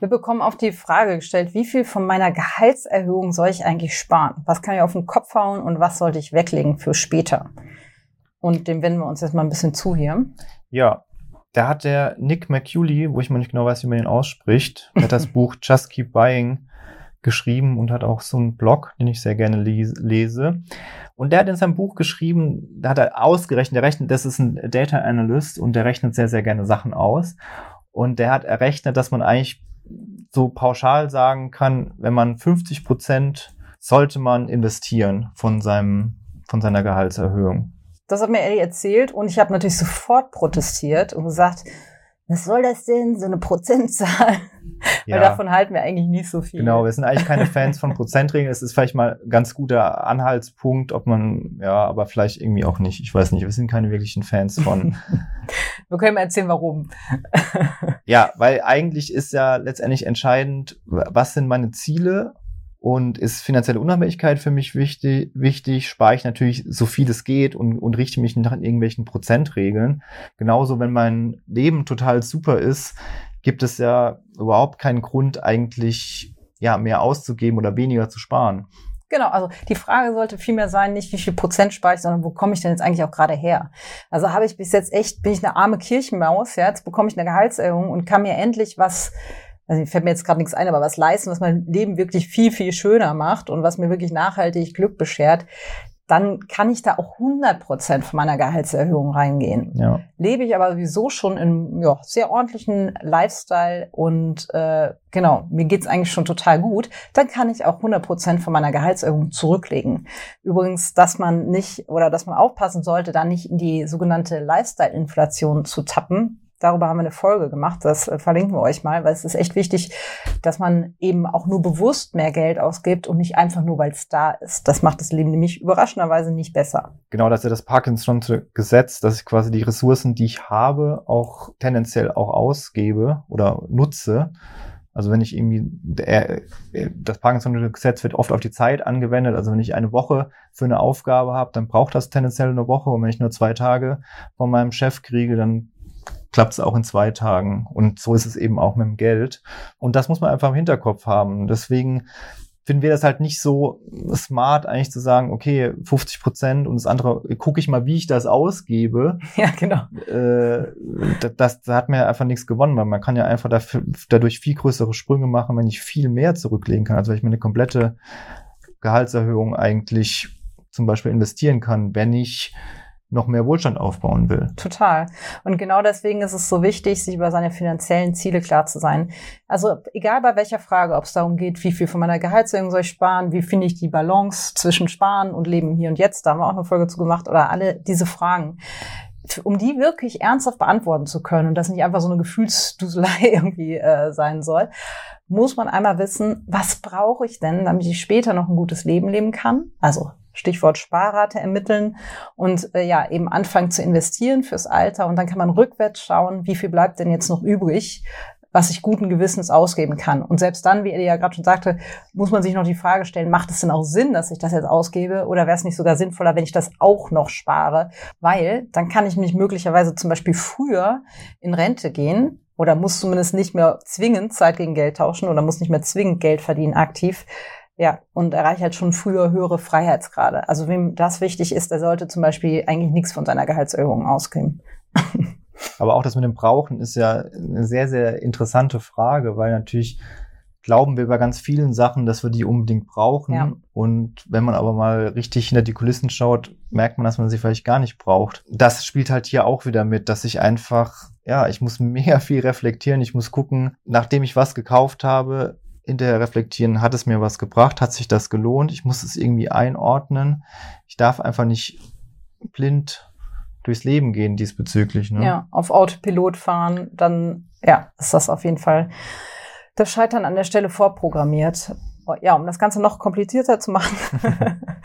Wir bekommen auf die Frage gestellt, wie viel von meiner Gehaltserhöhung soll ich eigentlich sparen? Was kann ich auf den Kopf hauen und was sollte ich weglegen für später? Und dem wenden wir uns jetzt mal ein bisschen zu hier. Ja, da hat der Nick McCuley, wo ich mal nicht genau weiß, wie man ihn ausspricht, hat das Buch Just Keep Buying geschrieben und hat auch so einen Blog, den ich sehr gerne lese. Und der hat in seinem Buch geschrieben, da hat er ausgerechnet, der rechnet, das ist ein Data Analyst und der rechnet sehr, sehr gerne Sachen aus. Und der hat errechnet, dass man eigentlich so pauschal sagen kann, wenn man 50 Prozent sollte man investieren von seinem, von seiner Gehaltserhöhung. Das hat mir Ellie erzählt und ich habe natürlich sofort protestiert und gesagt, was soll das denn, so eine Prozentzahl? Ja. Weil davon halten wir eigentlich nicht so viel. Genau, wir sind eigentlich keine Fans von Prozentregeln. Es ist vielleicht mal ein ganz guter Anhaltspunkt, ob man, ja, aber vielleicht irgendwie auch nicht. Ich weiß nicht, wir sind keine wirklichen Fans von. wir können mal erzählen, warum. ja, weil eigentlich ist ja letztendlich entscheidend, was sind meine Ziele und ist finanzielle Unabhängigkeit für mich wichtig, wichtig, spare ich natürlich so viel es geht und, und richte mich nach irgendwelchen Prozentregeln. Genauso, wenn mein Leben total super ist, gibt es ja überhaupt keinen Grund eigentlich, ja, mehr auszugeben oder weniger zu sparen. Genau, also die Frage sollte vielmehr sein, nicht wie viel Prozent spare ich, sondern wo komme ich denn jetzt eigentlich auch gerade her? Also habe ich bis jetzt echt, bin ich eine arme Kirchenmaus, ja, jetzt bekomme ich eine Gehaltserhöhung und kann mir endlich was also fällt mir jetzt gerade nichts ein, aber was leisten, was mein Leben wirklich viel, viel schöner macht und was mir wirklich nachhaltig Glück beschert, dann kann ich da auch 100 Prozent von meiner Gehaltserhöhung reingehen. Ja. Lebe ich aber sowieso schon in ja, sehr ordentlichen Lifestyle und äh, genau, mir geht's eigentlich schon total gut, dann kann ich auch 100 Prozent von meiner Gehaltserhöhung zurücklegen. Übrigens, dass man nicht oder dass man aufpassen sollte, da nicht in die sogenannte Lifestyle-Inflation zu tappen Darüber haben wir eine Folge gemacht, das äh, verlinken wir euch mal, weil es ist echt wichtig, dass man eben auch nur bewusst mehr Geld ausgibt und nicht einfach nur, weil es da ist. Das macht das Leben nämlich überraschenderweise nicht besser. Genau, das ist ja das Parkinson-Gesetz, dass ich quasi die Ressourcen, die ich habe, auch tendenziell auch ausgebe oder nutze. Also wenn ich irgendwie, das Parkinson-Gesetz wird oft auf die Zeit angewendet. Also wenn ich eine Woche für eine Aufgabe habe, dann braucht das tendenziell eine Woche. Und wenn ich nur zwei Tage von meinem Chef kriege, dann klappt es auch in zwei Tagen. Und so ist es eben auch mit dem Geld. Und das muss man einfach im Hinterkopf haben. Deswegen finden wir das halt nicht so smart, eigentlich zu sagen, okay, 50 Prozent und das andere gucke ich mal, wie ich das ausgebe. Ja, genau. Äh, das, das hat mir einfach nichts gewonnen, weil man kann ja einfach dafür, dadurch viel größere Sprünge machen, wenn ich viel mehr zurücklegen kann. Also wenn ich mir eine komplette Gehaltserhöhung eigentlich zum Beispiel investieren kann, wenn ich noch mehr Wohlstand aufbauen will. Total. Und genau deswegen ist es so wichtig, sich über seine finanziellen Ziele klar zu sein. Also egal bei welcher Frage, ob es darum geht, wie viel von meiner Gehaltserhöhung soll ich sparen, wie finde ich die Balance zwischen Sparen und Leben hier und jetzt, da haben wir auch eine Folge zu gemacht, oder alle diese Fragen um die wirklich ernsthaft beantworten zu können und das nicht einfach so eine Gefühlsduselei irgendwie äh, sein soll, muss man einmal wissen, was brauche ich denn, damit ich später noch ein gutes Leben leben kann? Also Stichwort Sparrate ermitteln und äh, ja, eben anfangen zu investieren fürs Alter. Und dann kann man rückwärts schauen, wie viel bleibt denn jetzt noch übrig, was ich guten Gewissens ausgeben kann. Und selbst dann, wie er ja gerade schon sagte, muss man sich noch die Frage stellen, macht es denn auch Sinn, dass ich das jetzt ausgebe? Oder wäre es nicht sogar sinnvoller, wenn ich das auch noch spare? Weil dann kann ich mich möglicherweise zum Beispiel früher in Rente gehen oder muss zumindest nicht mehr zwingend Zeit gegen Geld tauschen oder muss nicht mehr zwingend Geld verdienen aktiv, ja, und erreicht halt schon früher höhere Freiheitsgrade. Also wem das wichtig ist, der sollte zum Beispiel eigentlich nichts von seiner Gehaltserhöhung ausgeben. Aber auch das mit dem Brauchen ist ja eine sehr, sehr interessante Frage, weil natürlich glauben wir bei ganz vielen Sachen, dass wir die unbedingt brauchen. Ja. Und wenn man aber mal richtig hinter die Kulissen schaut, merkt man, dass man sie vielleicht gar nicht braucht. Das spielt halt hier auch wieder mit, dass ich einfach, ja, ich muss mega viel reflektieren. Ich muss gucken, nachdem ich was gekauft habe, hinterher reflektieren, hat es mir was gebracht, hat sich das gelohnt, ich muss es irgendwie einordnen. Ich darf einfach nicht blind durchs Leben gehen diesbezüglich. Ne? Ja, auf Autopilot fahren, dann ja, ist das auf jeden Fall das Scheitern an der Stelle vorprogrammiert. Ja, um das Ganze noch komplizierter zu machen,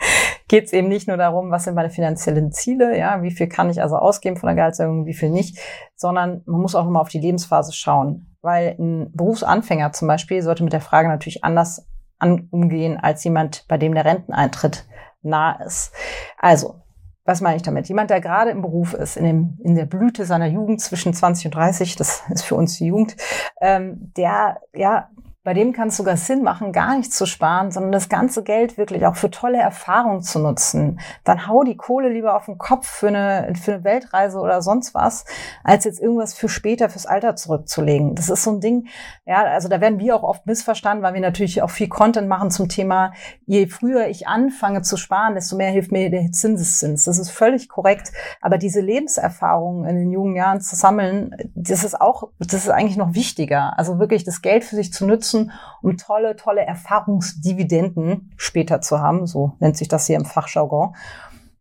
geht es eben nicht nur darum, was sind meine finanziellen Ziele, ja, wie viel kann ich also ausgeben von der Gehaltserhöhung, wie viel nicht, sondern man muss auch nochmal auf die Lebensphase schauen weil ein Berufsanfänger zum Beispiel sollte mit der Frage natürlich anders an, umgehen als jemand, bei dem der Renteneintritt nah ist. Also, was meine ich damit? Jemand, der gerade im Beruf ist, in, dem, in der Blüte seiner Jugend zwischen 20 und 30, das ist für uns die Jugend, ähm, der ja bei dem kann es sogar Sinn machen, gar nichts zu sparen, sondern das ganze Geld wirklich auch für tolle Erfahrungen zu nutzen. Dann hau die Kohle lieber auf den Kopf für eine, für eine Weltreise oder sonst was, als jetzt irgendwas für später, fürs Alter zurückzulegen. Das ist so ein Ding, ja, also da werden wir auch oft missverstanden, weil wir natürlich auch viel Content machen zum Thema, je früher ich anfange zu sparen, desto mehr hilft mir der Zinseszins. Das ist völlig korrekt. Aber diese Lebenserfahrungen in den jungen Jahren zu sammeln, das ist auch, das ist eigentlich noch wichtiger. Also wirklich das Geld für sich zu nutzen, um tolle, tolle Erfahrungsdividenden später zu haben. So nennt sich das hier im Fachjargon.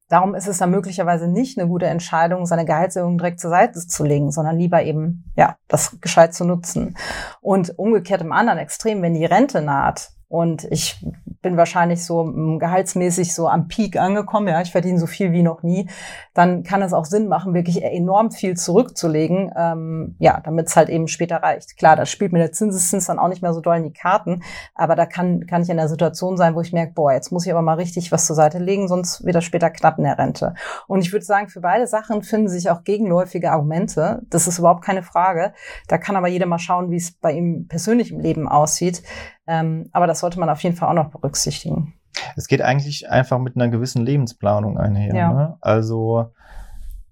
Darum ist es dann möglicherweise nicht eine gute Entscheidung, seine Gehaltserhöhung direkt zur Seite zu legen, sondern lieber eben, ja, das gescheit zu nutzen. Und umgekehrt im anderen Extrem, wenn die Rente naht, und ich bin wahrscheinlich so gehaltsmäßig so am Peak angekommen. Ja, ich verdiene so viel wie noch nie. Dann kann es auch Sinn machen, wirklich enorm viel zurückzulegen. Ähm, ja, damit es halt eben später reicht. Klar, da spielt mir der Zinseszins dann auch nicht mehr so doll in die Karten. Aber da kann, kann ich in der Situation sein, wo ich merke, boah, jetzt muss ich aber mal richtig was zur Seite legen, sonst wird das später knapp in der Rente. Und ich würde sagen, für beide Sachen finden sich auch gegenläufige Argumente. Das ist überhaupt keine Frage. Da kann aber jeder mal schauen, wie es bei ihm persönlich im Leben aussieht. Ähm, aber das sollte man auf jeden Fall auch noch berücksichtigen. Es geht eigentlich einfach mit einer gewissen Lebensplanung einher. Ja. Ne? Also,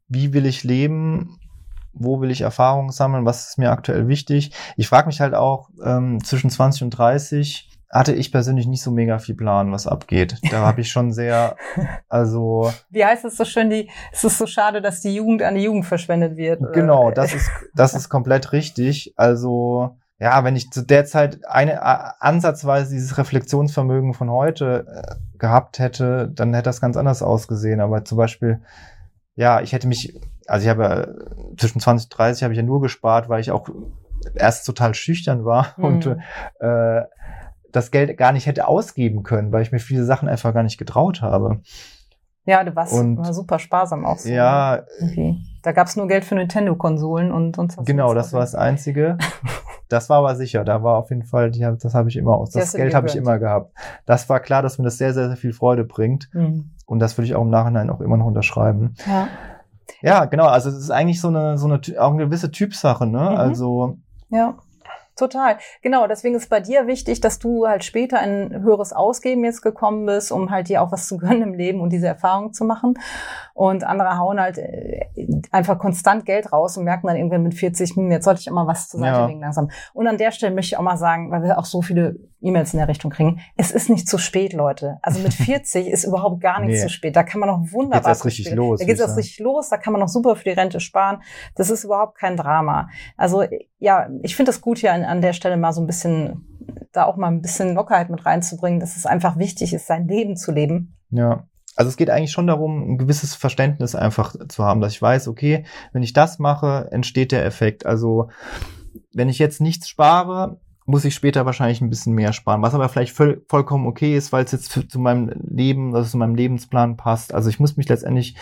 wie will ich leben? Wo will ich Erfahrungen sammeln? Was ist mir aktuell wichtig? Ich frage mich halt auch ähm, zwischen 20 und 30 hatte ich persönlich nicht so mega viel Plan, was abgeht. Da habe ich schon sehr, also. Wie heißt es so schön, die, es ist so schade, dass die Jugend an die Jugend verschwendet wird. Genau, das ist, das ist komplett richtig. Also, ja, wenn ich zu der Zeit eine ansatzweise dieses Reflexionsvermögen von heute äh, gehabt hätte, dann hätte das ganz anders ausgesehen. Aber zum Beispiel, ja, ich hätte mich, also ich habe ja, zwischen 20 und 30 habe ich ja nur gespart, weil ich auch erst total schüchtern war mhm. und äh, das Geld gar nicht hätte ausgeben können, weil ich mir viele Sachen einfach gar nicht getraut habe. Ja, du warst und, super sparsam auch. So, ja. Ne? Irgendwie. Da gab's nur Geld für Nintendo-Konsolen und sonst was. Genau, das war das Einzige. Das war aber sicher. Da war auf jeden Fall, die, das habe ich immer aus. Das Geld habe ich immer gehabt. Das war klar, dass mir das sehr, sehr, sehr viel Freude bringt. Mhm. Und das würde ich auch im Nachhinein auch immer noch unterschreiben. Ja. Ja, genau. Also es ist eigentlich so eine, so eine, auch eine gewisse Typsache, ne? Mhm. Also. Ja. Total. Genau, deswegen ist bei dir wichtig, dass du halt später ein höheres Ausgeben jetzt gekommen bist, um halt dir auch was zu gönnen im Leben und diese Erfahrung zu machen. Und andere hauen halt äh, einfach konstant Geld raus und merken dann irgendwann mit 40, hm, jetzt sollte ich immer was zur Seite ja. legen langsam. Und an der Stelle möchte ich auch mal sagen, weil wir auch so viele E-Mails in der Richtung kriegen, es ist nicht zu spät, Leute. Also mit 40 ist überhaupt gar nichts nee. zu spät. Da kann man noch wunderbar. Geht's erst richtig los. Da geht es erst richtig los, da kann man noch super für die Rente sparen. Das ist überhaupt kein Drama. Also ja, ich finde es gut hier an, an der Stelle mal so ein bisschen, da auch mal ein bisschen Lockerheit mit reinzubringen, dass es einfach wichtig ist, sein Leben zu leben. Ja. Also es geht eigentlich schon darum, ein gewisses Verständnis einfach zu haben, dass ich weiß, okay, wenn ich das mache, entsteht der Effekt. Also wenn ich jetzt nichts spare, muss ich später wahrscheinlich ein bisschen mehr sparen, was aber vielleicht voll, vollkommen okay ist, weil es jetzt für, zu meinem Leben, also zu meinem Lebensplan passt. Also ich muss mich letztendlich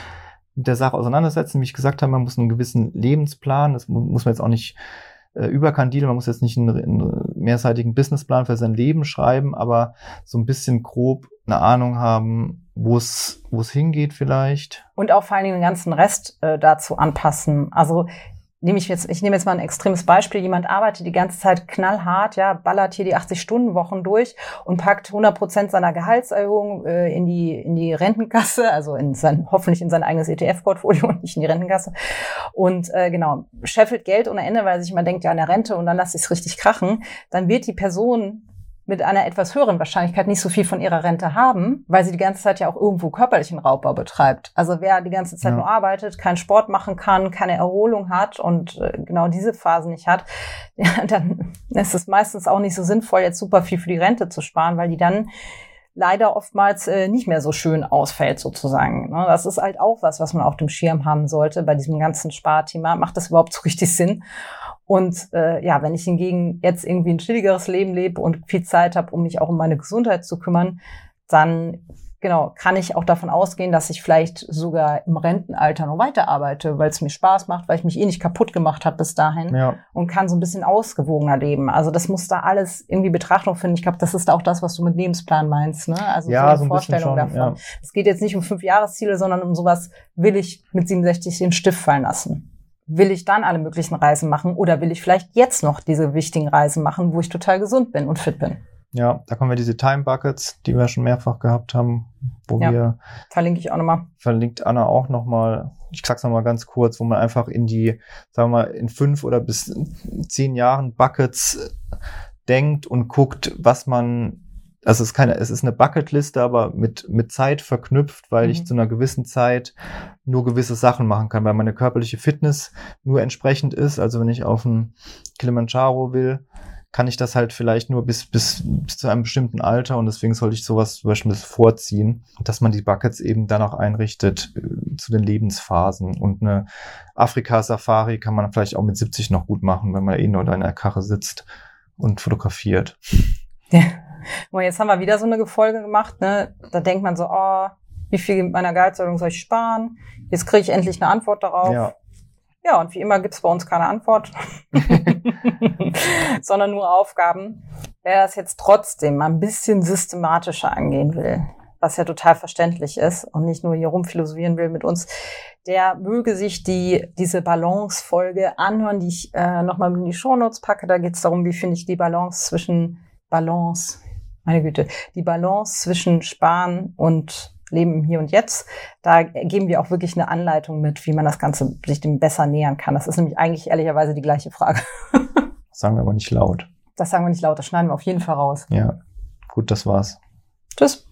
mit der Sache auseinandersetzen, wie ich gesagt habe, man muss einen gewissen Lebensplan, das muss man jetzt auch nicht äh, überkandidel, man muss jetzt nicht einen, einen mehrseitigen Businessplan für sein Leben schreiben, aber so ein bisschen grob eine Ahnung haben, wo es wo es hingeht vielleicht. Und auch vor allen Dingen den ganzen Rest äh, dazu anpassen. Also nehme ich jetzt, ich nehme jetzt mal ein extremes Beispiel. Jemand arbeitet die ganze Zeit knallhart, ja, ballert hier die 80-Stunden-Wochen durch und packt 100 Prozent seiner Gehaltserhöhung äh, in die, in die Rentenkasse, also in sein, hoffentlich in sein eigenes ETF-Portfolio und nicht in die Rentenkasse. Und, äh, genau, scheffelt Geld ohne Ende, weil sich immer denkt, ja, eine Rente und dann lasse ich es richtig krachen. Dann wird die Person mit einer etwas höheren Wahrscheinlichkeit nicht so viel von ihrer Rente haben, weil sie die ganze Zeit ja auch irgendwo körperlichen Raubbau betreibt. Also wer die ganze Zeit ja. nur arbeitet, keinen Sport machen kann, keine Erholung hat und äh, genau diese Phase nicht hat, ja, dann ist es meistens auch nicht so sinnvoll, jetzt super viel für die Rente zu sparen, weil die dann leider oftmals äh, nicht mehr so schön ausfällt sozusagen. Ne? Das ist halt auch was, was man auf dem Schirm haben sollte bei diesem ganzen Sparthema. Macht das überhaupt so richtig Sinn? Und äh, ja, wenn ich hingegen jetzt irgendwie ein chilligeres Leben lebe und viel Zeit habe, um mich auch um meine Gesundheit zu kümmern, dann genau, kann ich auch davon ausgehen, dass ich vielleicht sogar im Rentenalter noch weiterarbeite, weil es mir Spaß macht, weil ich mich eh nicht kaputt gemacht habe bis dahin Ja. und kann so ein bisschen ausgewogener leben. Also das muss da alles irgendwie Betrachtung finden. Ich glaube, das ist auch das, was du mit Lebensplan meinst, ne? Also Ja, eine so ein Vorstellung schon, davon. ja. Es geht jetzt nicht um fünf Jahresziele, sondern um sowas, will ich mit 67 den Stift fallen lassen? Will ich dann alle möglichen Reisen machen oder will ich vielleicht jetzt noch diese wichtigen Reisen machen, wo ich total gesund bin und fit bin? Ja, da kommen wir diese Time Buckets, die wir schon mehrfach gehabt haben, wo Ja. wir Verlinke ich auch nochmal. verlinkt Anna auch nochmal, ich sag's nochmal ganz kurz, wo man einfach in die, sagen wir mal, in fünf oder bis zehn Jahren Buckets denkt und guckt, was man, also es ist keine, es ist eine Bucketliste, aber mit, mit Zeit verknüpft, weil Mhm. ich zu einer gewissen Zeit nur gewisse Sachen machen kann, weil meine körperliche Fitness nur entsprechend ist. Also wenn ich auf einen Kilimanjaro will, kann ich das halt vielleicht nur bis, bis, bis zu einem bestimmten Alter und deswegen sollte ich sowas zum Beispiel vorziehen, dass man die Buckets eben danach einrichtet äh, zu den Lebensphasen. Und eine Afrika-Safari kann man vielleicht auch mit 70 noch gut machen, wenn man eh nur da in der Karre sitzt und fotografiert. Ja. Und jetzt haben wir wieder so eine Folge gemacht, ne? Da denkt man so, oh, wie viel meiner Gehaltserhöhung soll ich sparen? Jetzt kriege ich endlich eine Antwort darauf. Ja, Ja, und wie immer gibt's bei uns keine Antwort, sondern nur Aufgaben. Wer das jetzt trotzdem mal ein bisschen systematischer angehen will, was ja total verständlich ist und nicht nur hier rumphilosophieren will mit uns, der möge sich die, diese Balance-Folge anhören, die ich äh, nochmal in die Shownotes packe. Da geht's darum, wie finde ich die Balance zwischen Balance, meine Güte, die Balance zwischen Sparen und Leben Hier und Jetzt. Da geben wir auch wirklich eine Anleitung mit, wie man das Ganze sich dem besser nähern kann. Das ist nämlich eigentlich ehrlicherweise die gleiche Frage. sagen wir aber nicht laut. Das sagen wir nicht laut, das schneiden wir auf jeden Fall raus. Ja, gut, das war's. Tschüss.